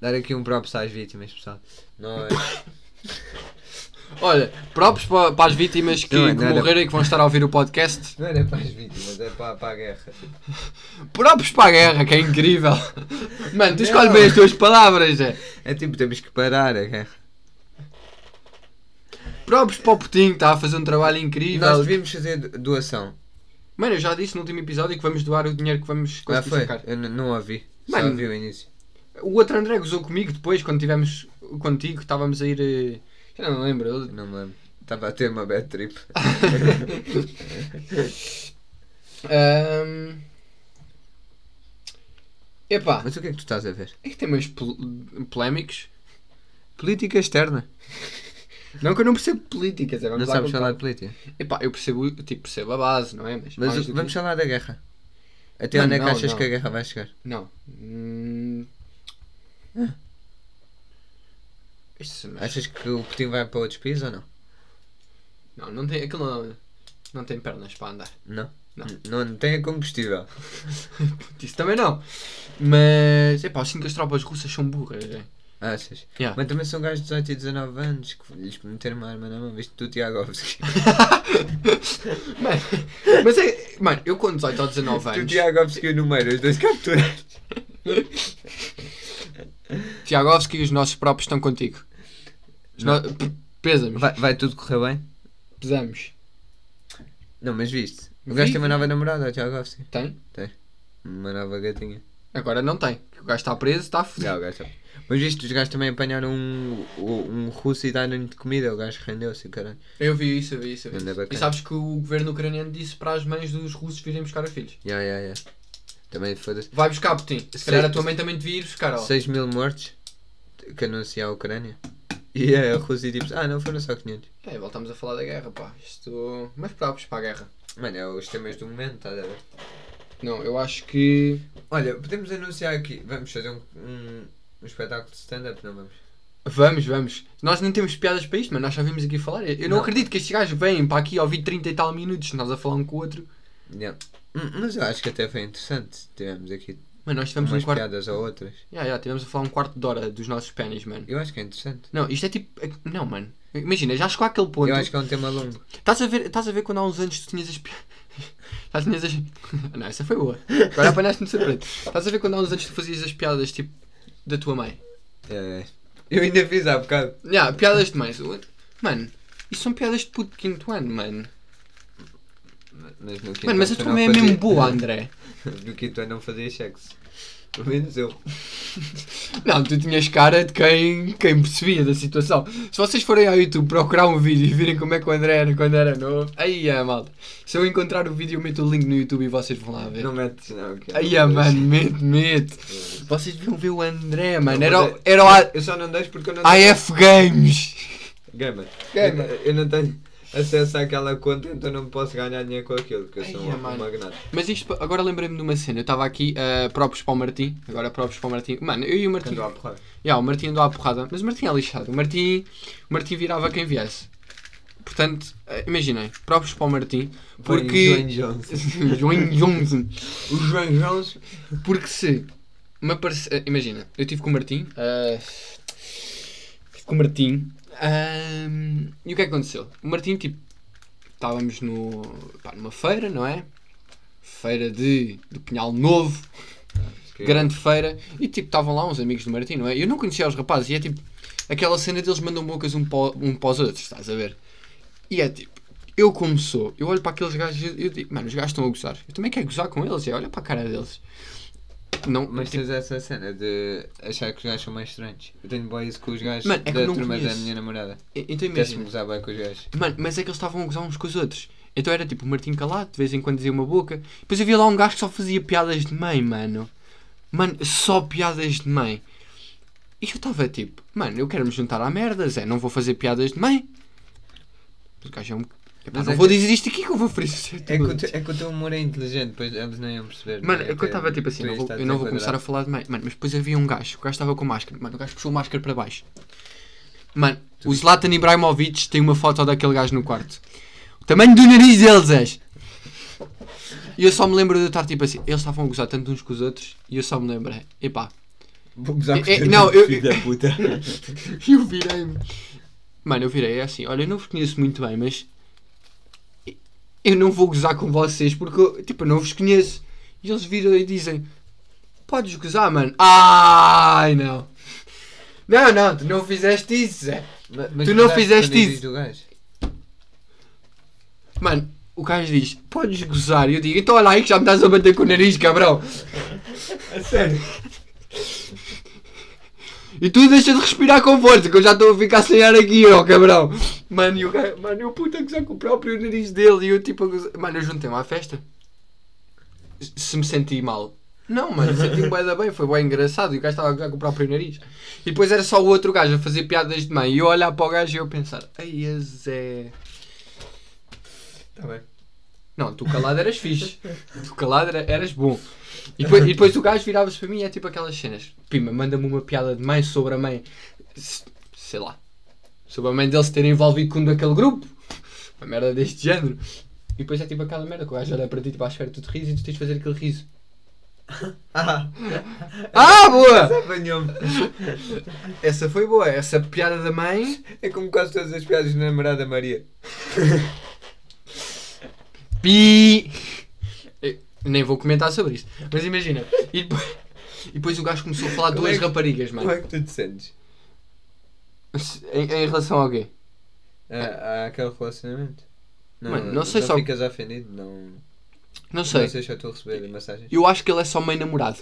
Dar aqui um props às vítimas, pessoal. Nós. Olha, próprios para, para as vítimas que, Não é que morreram e que vão estar a ouvir o podcast. Não era para as vítimas, é para, para a guerra. Próprios para a guerra, que é incrível. Mano, tu Não. escolhes bem as tuas palavras. É. É tipo, temos que parar a guerra. Próprios para o Putinho, que está a fazer um trabalho incrível. Nós devíamos fazer do- doação. Mano, eu já disse no último episódio que vamos doar o dinheiro que vamos Ah, conseguir foi? sacar. Eu não ouvi. Só Mano. ouvi o início. O outro André gozou comigo depois, quando estivemos contigo, estávamos a ir. eh, Já não me lembro. ele- Não me lembro. Estava a ter uma bad trip. Ahm, Epá, Mas o que é que tu estás a ver? é que tem meus pol- polémicos. Política externa. Não que eu não percebo políticas, é, vamos Não lá sabes falar de política. Epá, eu percebo, tipo, percebo a base, não é? Mas, Mas mais que vamos isso- falar da guerra. Até Não, onde é que achas não. que a guerra vai chegar? Não. Hum... Mas- Achas que o Putin vai para outros países ou não? Não, não tem, aquilo não, não tem pernas para andar. Não. Não. Não, não tem combustível. Isso também não. Mas, epá, assim que as tropas russas são burras. É. Achas? Yeah. Mas também são gajos de 18 e 19 anos que lhes meteram uma arma na mão. Viste tu, Tiagovski? Mano, mas é, mano, eu com 18 ou 19 tu, anos, Tiagovski e o número, os dois capturados. Tiagovski e os nossos próprios estão contigo. No... P- Pesa-me. Vai, vai tudo correr bem? Pesamos. Não, mas viste? O gajo tem uma nova namorada, o Tiagovski. Tem? Uma nova gatinha. Agora não tem. O gajo está preso, está Já, fodido. o gajo tá- Mas viste, os gajos também apanharam um, um, russo e deram-lhe de comida. O gajo rendeu-se, caralho. Eu vi isso, eu vi isso. Eu vi isso. E sabes que o governo ucraniano disse para as mães dos russos virem buscar os filhos. Ya, ya, ya. Também foda-se. Vai buscar, Putin. Se calhar a tua mãe também devia ir buscar. ó. 6 mil mortos que anuncia a Ucrânia. E a Rússia tipo, ah não, foram só 500. É, voltamos a falar da guerra, pá. Isto. Mas próprios para a guerra. Mano, é os temas do momento, estás a ver? Não, eu acho que. Olha, podemos anunciar aqui, vamos fazer um, um, um espetáculo de stand-up, não vamos? Vamos, vamos. Nós nem temos piadas para isto, mas nós já vimos aqui falar. Eu não, Não. acredito que estes gajos vêm para aqui ouvir 30 e tal minutos, nós a falar um com o outro. Ya. Hum, Mas eu acho que até foi interessante. Tivemos aqui Mas nós tivemos umas um quarto. piadas ou outras. Já, já, tivemos a falar um quarto de hora dos nossos pênis, mano. Eu acho que é interessante. Não, isto é tipo. é- Não, mano. Imagina, já chegou àquele ponto. Eu acho que é um tema longo. Estás a ver, estás a ver quando há uns anos tu tinhas as piadas. Já tinhas as. Não, essa foi boa. Agora apanhaste-me de surpresa. Estás a ver quando há uns anos tu fazias as piadas tipo da tua mãe? É. Eu ainda fiz há bocado. Já, piadas de mãe. Mano, isso são piadas de puto de quinto ano, mano. Mas no Mano, mas a tua mãe é mesmo boa, André. No quinto ano não fazia sexo. Pelo menos eu. Não, tu tinhas cara de quem, quem percebia da situação. Se vocês forem ao YouTube procurar um vídeo e virem como é que o André era quando era novo, aí é, malta. Se eu encontrar o vídeo, eu meto o link no YouTube e vocês vão lá ver. Não metes não, que Aí é, mano, mete, mete. Vocês deviam ver o André, mano. Era, o- era o A- Eu só não deixo porque eu não AF Games. Gamer. Gamer. Eu, eu não tenho acesso àquela conta, então não posso ganhar dinheiro com aquilo, porque eu sou Ai, um, mano. um magnata. Mas isto, agora lembrei-me de uma cena. Eu estava aqui, uh, próprios para o Martim. Agora próprios para o Martim. Mano, eu e o Martim. Quando há porrada. Ya, o Martim andou à porrada. Mas o Martim é lixado. O Martim, o Martim virava quem viesse. Portanto, eh, imaginem, próprios para o Martim. Porque. João Johnson. João Johnson. O João Johnson. Porque se eh, Imagina, eu estive com o Martim. eh, Estive com o Martim. Ahm, e o que é que aconteceu? O Martim, tipo, estávamos no, pá, numa feira, não é? Feira de, do Pinhal Novo grande feira e tipo estavam lá uns amigos do Martim, não é? Eu não conhecia os rapazes e é tipo aquela cena deles mandam bocas um para, um para os outros, estás a ver? E é tipo, eu como sou, eu olho para aqueles gajos e eu digo, mano, os gajos estão a gozar, eu também quero gozar com eles, e olha para a cara deles. Não, Mas tipo, tens essa cena de achar que os gajos são mais estranhos. Eu tenho bem isso com os gajos Mano, é da turma da conheço. minha namorada. então Apetece-me imagina, gozar bem com os gajos. mano, mas é que eles estavam a gozar uns com os outros. Então era tipo o Martim calado, de vez em quando dizia uma boca. Depois havia lá um gajo que só fazia piadas de mãe, mano. Mano, só piadas de mãe. E eu estava tipo, mano, eu quero me juntar à merda, Zé, não vou fazer piadas de mãe. Mas o gajo é um. Epá, não é vou que- dizer isto aqui que eu vou isso É que, é que o teu humor é inteligente, pois eles não iam perceber. Mano, é que eu estava tipo assim, tu não vou- eu não vou começar a falar de mãe. Mano, mas depois havia um gajo, o gajo estava com máscara. Mano, o gajo puxou a máscara para baixo. Mano, o Zlatan Ibrahimovic tem uma foto daquele gajo no quarto. O tamanho do nariz deles, és. E eu só me lembro de estar tipo assim, eles estavam a gozar tanto uns com os outros, e eu só me lembrei, epá, Vou gozar com É- é- não, eu- filho da puta. Eu virei-me. Mano, eu virei é assim: olha, eu não vos conheço muito bem, mas. Eu não vou gozar com vocês porque, eu, tipo, eu não vos conheço. E eles viram e dizem: Podes gozar, mano. Ai, não. Não, não, tu não fizeste isso, Zé. Mas- Tu não fizeste isso. do gajo. Mano, o gajo diz: Podes gozar. E eu digo: Então olha aí que já me estás a bater com o nariz, cabrão. A sério? E tu deixa de respirar com força, que eu já estou a ficar sem ar aqui, ó cabrão. Mano, e o gajo, mano, e o puta que já com o próprio nariz dele e eu tipo, a gozar. mano, eu juntei-me à festa. Se me senti mal. Não, mano, senti-me bem da bem, foi bem engraçado e o gajo estava a gozar com o próprio nariz. E depois era só o outro gajo a fazer piadas de mãe e eu olhar para o gajo e eu pensar, ai a Zé. Tá bem. Não, tu calado eras fixe. Tu calado era- eras bom. E depois, e depois o gajo virava-se para mim e é tipo aquelas cenas. Pima, manda-me uma piada de mãe sobre a mãe. Sei lá. Sobre a mãe dele se ter envolvido com um daquele grupo. Uma merda deste género. E depois é tipo aquela merda que o gajo olha para ti tipo, à espera tu te rises e tu tens de fazer aquele riso. Ah, Ah, boa! apanhou-me. Essa foi boa. Essa piada da mãe. É como quase todas as piadas da namorada Maria. Pi! Eu nem vou comentar sobre isso. Mas imagina. E depois, e depois o gajo começou a falar de Como é duas que- raparigas, mano. Como é que tu te sentes? Em, em relação ao quê? Há, há aquele relacionamento? Não, Mano, não sei só- ficas ofendido? Não, Não sei. não sei se eu estou a receber mensagens. Eu acho que ele é só meio namorado.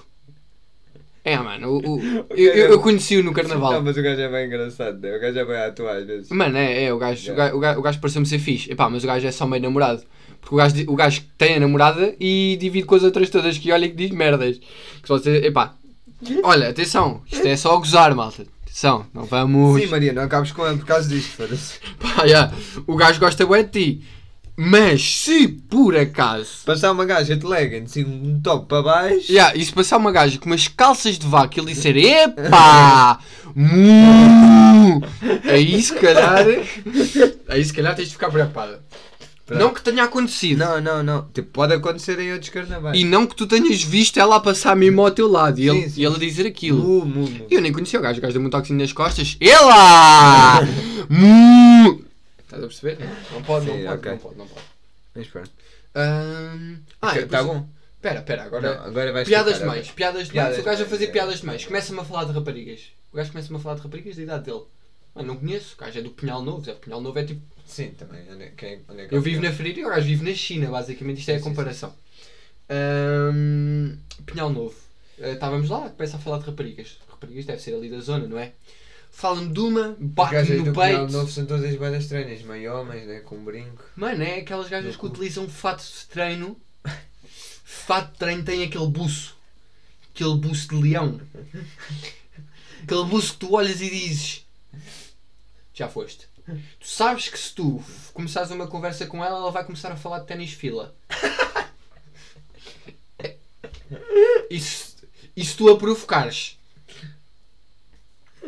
É, mano. O, o- eu, eu, eu conheci-o no Não, carnaval. mas o gajo é bem engraçado. né? O gajo é bem a atuar às vezes. Mano, é, é. O gajo, o Yeah. o gajo, o gajo pareceu-me ser fixe. Epá, mas o gajo é só meio namorado. Porque o gajo, o gajo tem a namorada e divide com as outras todas que olha e que diz merdas. Que só você, epá. Olha, atenção. Isto é só a gozar, malta. Atenção. Não vamos. Sim, Maria, não acabes com ele por causa disto. Pá, yeah, O gajo gosta bem de ti. Mas se por acaso. Passar uma gaja de leggings e um top para baixo. Yeah, e se passar uma gaja com umas calças de vaca e ele disser Epá! Mu! Aí se calhar. Aí se calhar tens de ficar preocupado. Pronto. Não que tenha acontecido. Não, não, não. Tipo, pode acontecer em outros carnavais. E não que tu tenhas visto ela a passar mesmo ao teu lado e, Sim, ele, sim, e ela dizer aquilo. Mu, mu, mu. Eu nem conhecia o gajo, o gajo deu-me um toquezinho nas costas. Ela! Mu! Estás a perceber? Não pode, não Sim, pode, ok. não pode, não pode. Mas pronto. Ah, Ok, e tá depois- bom. Espera, espera, agora. Não, agora vais Piadas explicar, de mães, ok. piadas de Piadas. O gajo a fazer piadas é. de mães. Começa-me a falar de raparigas. O gajo começa-me a falar de raparigas da idade dele. Mano, não conheço. O gajo é do Pinhal Novo. Zé. Pinhal Novo é tipo. Sim, também. Onde quem, onde é que Eu vivo na pior? Freira e o gajo vive na China, basicamente. Isto é a comparação. Ahm, Pinhal Novo. Eh, Estávamos lá, começa a falar de raparigas. Raparigas deve ser ali da zona, não é? Fala-me de uma, bate-me no peito. Novo são todas bem estranhas, meio homens, né? Com brinco. Mano, é aquelas gajas que utilizam fato de treino. fato de treino tem aquele buço. Aquele buço de leão. Aquele buço que tu olhas e dizes. Já foste. Tu sabes que se tu começares uma conversa com ela, ela vai começar a falar de ténis fila. E se, e se tu a provocares?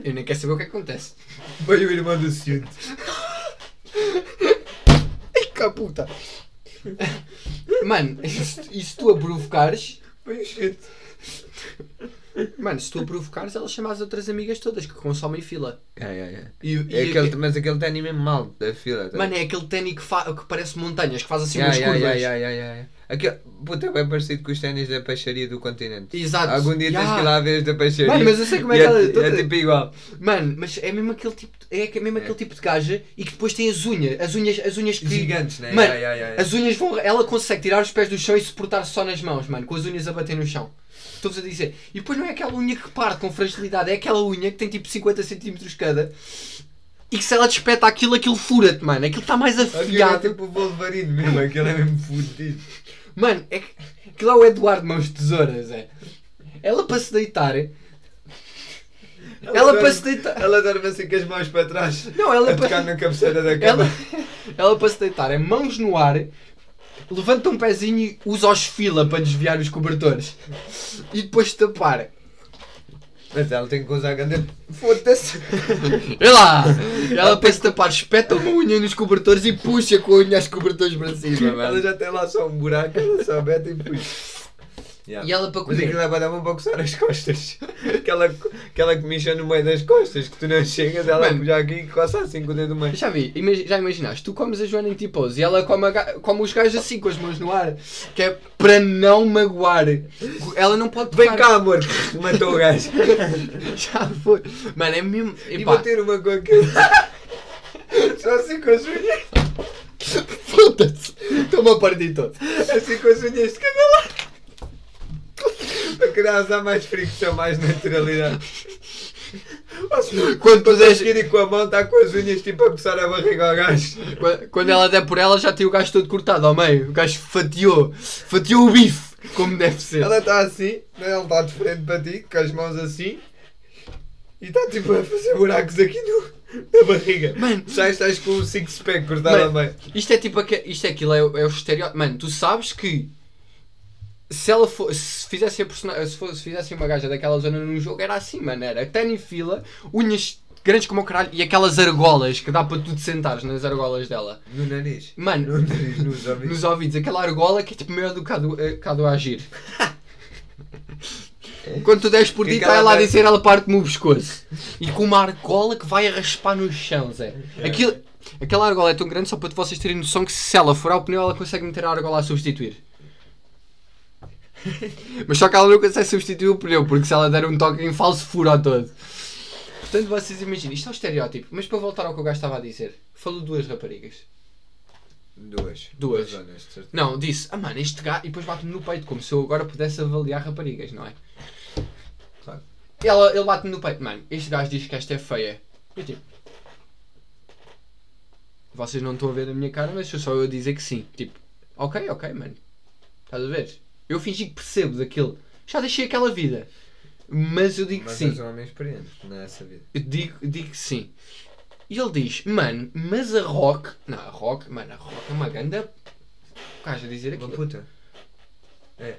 Eu nem quero saber o que acontece. Foi o irmão do Ciúde. Ai, que puta! Mano, e se, e se tu a provocares? Foi o. Mano, se tu a provocares, ela chama as outras amigas todas que consomem fila. É, é, é. E, e É aquele, aque- mas aquele ténis mesmo mal da fila. tá? Mano, é aquele ténis que, fa- que parece montanhas, que faz assim Yeah, umas yeah, curvas. yeah, yeah, yeah, yeah. Aquele, puta, é bem parecido com os ténis da peixaria do continente. Exato. Algum dia tens Yeah. que ir lá ver os da peixaria. Mano, mas eu sei como é que ela- é, toda- é tipo igual. Mano, mas é mesmo aquele tipo, é que- é mesmo aquele tipo de gaja e que depois tem as unhas, as unhas, as unhas que Gigantes, né? Mano, yeah, yeah. As unhas vão. Ela consegue tirar os pés do chão e suportar só nas mãos, mano, com as unhas a bater no chão. Estou-vos a dizer. E depois não é aquela unha que parte com fragilidade, é aquela unha que tem tipo 50 cm cada. E que se ela despeta aquilo, aquilo fura-te, mano. Aquilo está mais Aquilo é afiado. tipo o Wolverine mesmo, aquilo é mesmo fudido. Mano, é que. Aquilo é o Eduardo Mãos de Tesouras, é. Ela para se deitar. Ela para se deitar. Ela dorme assim com as mãos para trás. Não, ela para. na cabeceira da cama. Ela, ela para se deitar é mãos no ar, levanta um pezinho e usa os fila para desviar os cobertores. E depois tapar. Mas ela tem que usar a grande. Foda-se. Olha lá! Ela para se tapar espeta uma unha nos cobertores e puxa com a unha os cobertores para cima, Ela mano. já tem lá só um buraco, ela só mete e puxa. Yeah. E ela para Mas aquilo comer. é para dar uma para coçar as costas. Aquela, aquela comicha no meio das costas, que tu não chegas, ela Mano. já aqui e coça assim com o dedo meio. Já vi, já imaginaste, tu comes a Joana em tipose e ela come, a come os gajos assim com as mãos no ar, que é para não magoar. Ela não pode Vem tocar- cá, amor, matou o gajo. Já foi. Mano, é mesmo. E Epá, bater uma com aquilo. Só assim com as unhas. foda-se! Estou-me a partir todo. Assim com as unhas de cada lado. Para criar usar mais fricção, mais naturalidade. Quando tu conseguir ir com a mão, está com as unhas tipo a coçar a barriga ao gajo. quando- quando ela der por ela, já tem o gajo todo cortado ao meio. O gajo fatiou. Fatiou o bife, como deve ser. Ela está assim, ela está de frente para ti, com as mãos assim, e está tipo a fazer buracos aqui no, na barriga. Mano, Já estás com o six-pack cortado ao meio. Isto é tipo isto é aquilo, é, é o estereótipo. Mano, tu sabes que se ela for, se fizesse a se, fosse, se fizesse uma gaja daquela zona num jogo, era assim, mano. Era ténis fila, unhas grandes como o caralho e aquelas argolas que dá para tu te sentares nas argolas dela. No nariz. Mano, No nariz, nos ouvidos. nos ouvidos, aquela argola que é tipo maior do que a do, eh, que a do agir. Quando tu des por ti, está ela a dizer, ela parte-me o pescoço. E com uma argola que vai a raspar no chão, Zé. Aquilo, aquela argola é tão grande só para vocês terem noção que se ela furar o pneu, ela consegue meter a argola a substituir. Mas só que ela não consegue substituir o pneu, porque se ela der um toque em falso, fura o todo. Portanto, vocês imaginem, isto é um estereótipo. Mas para voltar ao que o gajo estava a dizer, falou duas raparigas. Duas. Duas. zonas. Não, disse, ah mano, este gajo. E depois bate-me no peito, como se eu agora pudesse avaliar raparigas, não é? Claro. Ela, ele bate-me no peito, mano, este gajo diz que esta é feia. Eu tipo. Vocês não estão a ver a minha cara, mas sou só eu a dizer que sim. Tipo, ok, ok, mano. Estás a ver? Eu fingi que percebo daquilo. Já deixei aquela vida. Mas eu digo Mas que sim. és um homem experiente nessa vida. Eu digo, digo que sim. E ele diz, mano, mas a Rock. Não, a Rock, mano, a Rock é uma ganda. O gajo a dizer Uma aquilo. puta. É.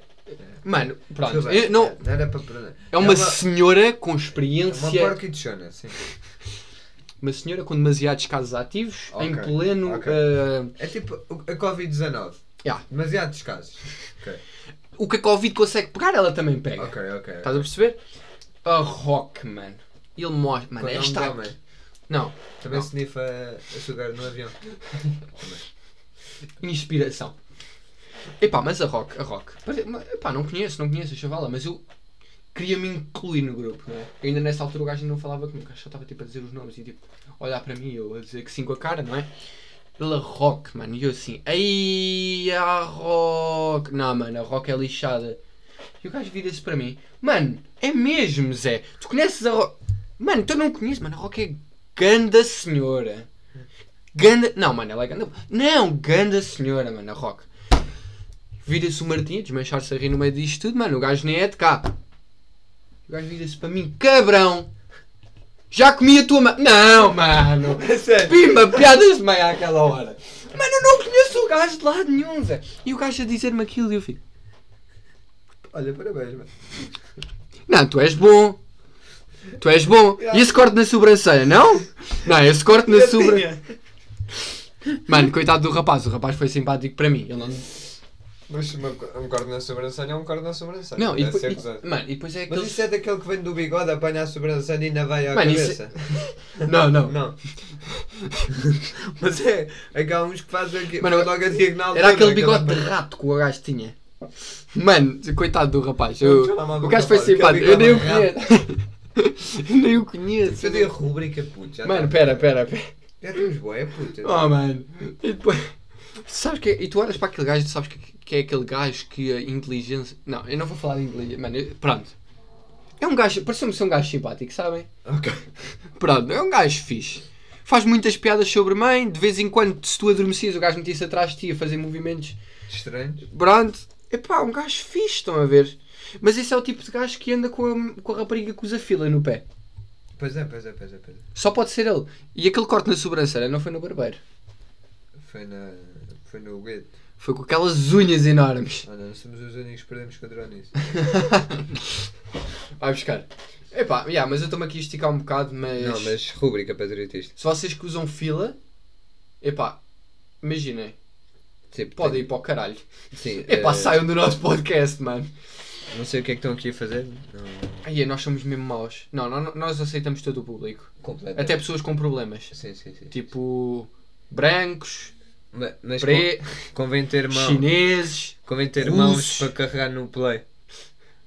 Mano, pronto. Bem. eu não, Não era para perder. é uma senhora com é uma experiência. porquichona, sim. Uma senhora com demasiados casos ativos Ok, em pleno. ok. ah, É tipo a Covid-19. yeah. Demasiados casos. Ok, O que a Covid consegue pegar, ela também pega. ok, ok. Estás a perceber? A Rock, mano. Ele mostra. Mano, é um esta. Não, Também Não. se nifa açúcar no avião. inspiração. Epá, mas a Rock, a Rock. Epá, não conheço, não conheço a chavala, mas eu queria me incluir no grupo, não é? Ainda nessa altura o gajo não falava comigo, o gajo só estava tipo a dizer os nomes e tipo, olhar para mim e eu a dizer que sim com a cara, não é? Ele a Rock, mano, e eu assim, ai a Rock. Não, mano, a Rock é lixada. E o gajo vira-se para mim, mano, é mesmo, Zé, tu conheces a Rock? Mano, tu não conheces, mano, a Rock é ganda senhora. Ganda. Não, mano, ela é ganda. Não, ganda senhora, mano, a Rock. Vira-se o Martim, desmanchar-se a rir no meio disto tudo, mano. O gajo nem é de cá. O gajo vira-se para mim, cabrão. Já comi a tua mãe. Não, mano. Sério? Pimba, piadas de meia àquela hora. Mano, eu não conheço o gajo de lado nenhum, Zé. E o gajo a dizer-me aquilo e eu fico. Olha, parabéns, mano. Não, tu és bom. Tu és bom. E esse corte na sobrancelha, não? Não, esse corte na sobrancelha. Mano, coitado do rapaz. O rapaz foi simpático para mim. Ele não. Mas uma um corte na sobrancelha é um corte na sobrancelha. Não, e depois, e- mano, e depois é Mas isso é daquele que vem do bigode, apanha a sobrancelha e ainda vai à Mano, isso cabeça. Não, não. Não. Mas é, é que há uns que fazem aqui, Mano, logo a diagonal Era toda, aquele bigode de rato que o gajo tinha. Mano, coitado do rapaz. Eu- o gajo foi simpático. Eu nem o conheço. Eu nem o conheço. Cadê a rubrica, puto? Mano, tá- pera, pera, pera. Já temos boé, puto. Oh, mano. E depois. Sabes que é- E tu olhas para aquele gajo e tu sabes que, que é aquele gajo que a inteligência. Não, eu não vou falar de inteligência. Mano, eu- pronto. É um gajo. Pareceu-me ser um gajo simpático, sabem? Ok. Pronto, é um gajo fixe. Faz muitas piadas sobre mãe. De vez em quando, se tu adormecias, o gajo metia-se atrás de ti a fazer movimentos. Estranhos. Pronto. Epá, um gajo fixe, estão a ver? Mas esse é o tipo de gajo que anda com a, com a rapariga que usa fila no pé. Pois é, pois é, pois é, pois é. Só pode ser ele. E aquele corte na sobrancelha não foi no barbeiro. Foi na. Foi no gueto. Foi com aquelas unhas enormes. Ah não, somos os únicos que perdemos contra nisso. Vai buscar. Epá, yeah, mas eu estou-me aqui a esticar um bocado, mas... Não, mas rubrica patriotista. Se vocês que usam fila, epá, imaginem, Tipo, podem ir para o caralho. Sim. Epá, eh, saiam do nosso podcast, mano. Não sei o que é que estão aqui a fazer. Não. Aí, nós somos mesmo maus. Não, não, nós aceitamos todo o público. Completamente. Até pessoas com problemas. Sim, sim, sim. Tipo, brancos, Mas pre... con- convém ter mão. chineses. Convém ter russos. mãos para carregar no play.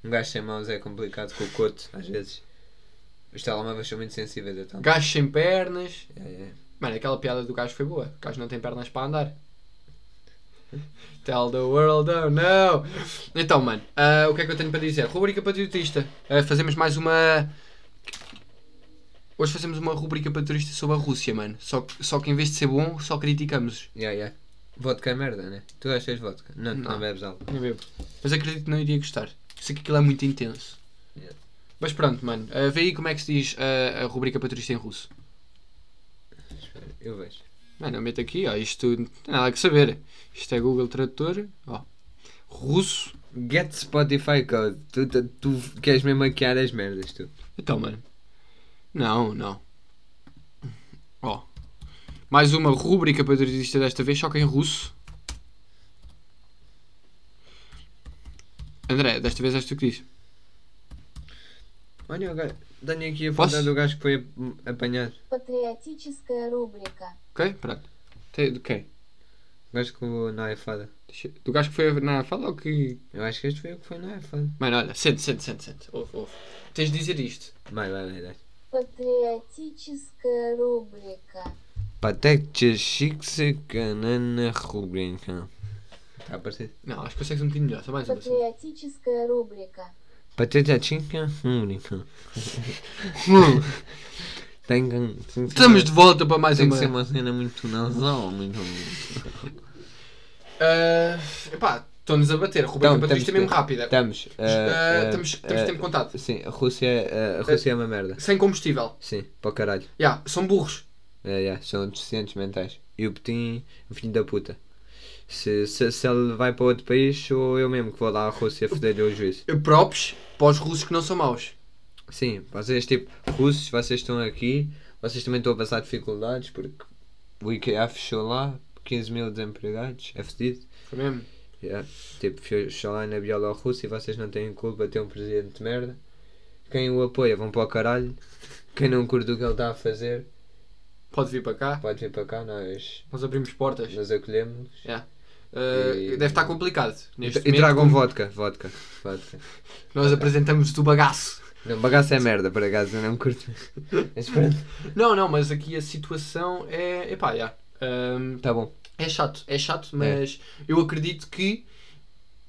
Um gajo sem mãos é complicado com o coto, às vezes. Os telemóveis são muito sensíveis então. Gajos sem pernas. É, é. Mano, aquela piada do gajo foi boa. O gajo não tem pernas para andar. Tell the world, oh no! Então, mano, ah, o que é que eu tenho para dizer? Rubrica patriotista. Ah, fazemos mais uma. Hoje fazemos uma rubrica para turistas sobre a Rússia, mano. Só, que- só que em vez de ser bom, só criticamos. Yeah, yeah. Vodka é merda, né? Tu de vodka? Não, Não. não, bebes álcool. Eu bebo. Mas acredito que não iria gostar. Sei que aquilo é muito intenso. Yeah. Mas pronto, mano. Uh, vê aí como é que se diz uh, a rubrica para turista em russo. Espera, eu vejo. Mano, eu meto aqui, ó. Isto não tem nada que saber. Isto é Google Tradutor. Ó. Russo. Get Spotify Code. Tu, tu, tu queres mesmo maquiar as merdas, tu. Então, mano. Não, não. Ó. Oh. Mais uma rúbrica patriotista desta vez, só que em russo. André, desta vez és tu que diz. Olha, agora tenho aqui a foto do gajo que foi apanhado. Patriotística rúbrica. Ok, pronto. Do quem? Do gajo que na fada Do gajo que foi na fada ou que. Eu acho que este foi o que foi na fada Mano, olha, sente, sente, sente, sente. Ouve, ouve. Tens de dizer isto. Vai, vai, vai, vai. Патриотическая рубрика. Patete chique canana rubrica. Está a aparecer? Não, acho que consegues um bocadinho melhor. Só mais uma. só. Патриотическая рубрика. Patete chique rubrica. Tem que, tem que ser Estamos uma- de volta para mais Tem que uma. ser uma cena muito nasal, muito. Ah, epá, estão-nos a bater. A rubrica Então, para turista é mesmo rápida. Estamos. Ah, temos ah, temos ah, tempo contado. Sim, a Rússia, é- a Rússia é uma merda. Sem combustível. Sim, para o caralho. Yeah, são burros. É, é, são deficientes mentais. E o Putin, filho da puta. Se, se, se ele vai para outro país, sou eu mesmo que vou lá à Rússia foder-lhe o juízo. Props para os russos que não são maus. Sim, vocês, tipo, russos, vocês estão aqui, vocês também estão a passar dificuldades porque o IKEA fechou lá, 15 mil desempregados, é fedido. Foi mesmo? Yeah. Tipo, fechou lá na Bielorrússia e vocês não têm culpa de ter um presidente de merda. Quem o apoia vão para o caralho. Quem não curte o que ele está a fazer, Pode vir para cá. pode vir para cá, nós, Nós abrimos portas. nós acolhemos. Yeah. Ah, E- Deve estar complicado. Neste E momento, tragam como vodka, vodka, vodka. Nós apresentamos do bagaço. Não, bagaço é merda, por acaso, eu não curto. Não, não, mas aqui a situação é. Epá, yeah. Ahm, tá bom. É chato, é chato, mas eu acredito que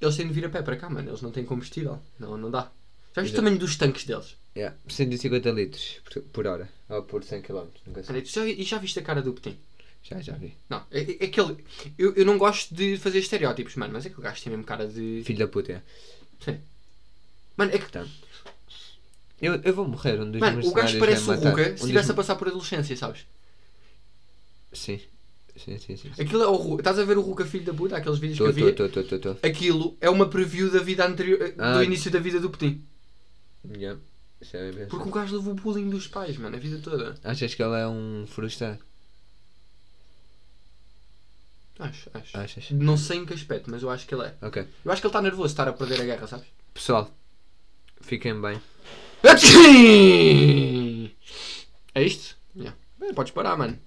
eles têm de vir a pé para cá, mano. Eles não têm combustível. Não, não dá. Já viste o tamanho dos tanques deles? Yeah. 150 litros por, por hora, ou por 100 km, nunca sei. Já, e já viste a cara do Putin? Já, já vi. Não, é, é aquele. Eu, eu não gosto de fazer estereótipos, mano, mas aquele gajo tem mesmo cara de. Filho da puta, é. Sim. Mano, é que. Então. Eu, eu vou morrer, um dos Mano, o gajo parece o. Ruka Um se dos- estivesse a passar por adolescência, sabes? Sim. Sim, sim, sim. Aquilo é o. Estás a ver o Ruka filho da puta, aqueles vídeos Tô, que eu vi? tô, tô, tô, tô. Aquilo é uma preview da vida anterior. eh, Ah. do início da vida do Putin. Yeah. É bem Porque o gajo levou o bullying dos pais, mano, a vida toda. Achas que ele é um frustrado? Acho, acho. Achas? Não sei em que aspecto, mas eu acho que ele é. Ok. Eu acho que ele está nervoso de estar a perder a guerra, sabes? Pessoal, fiquem bem. É isto? Yeah. Podes parar, mano.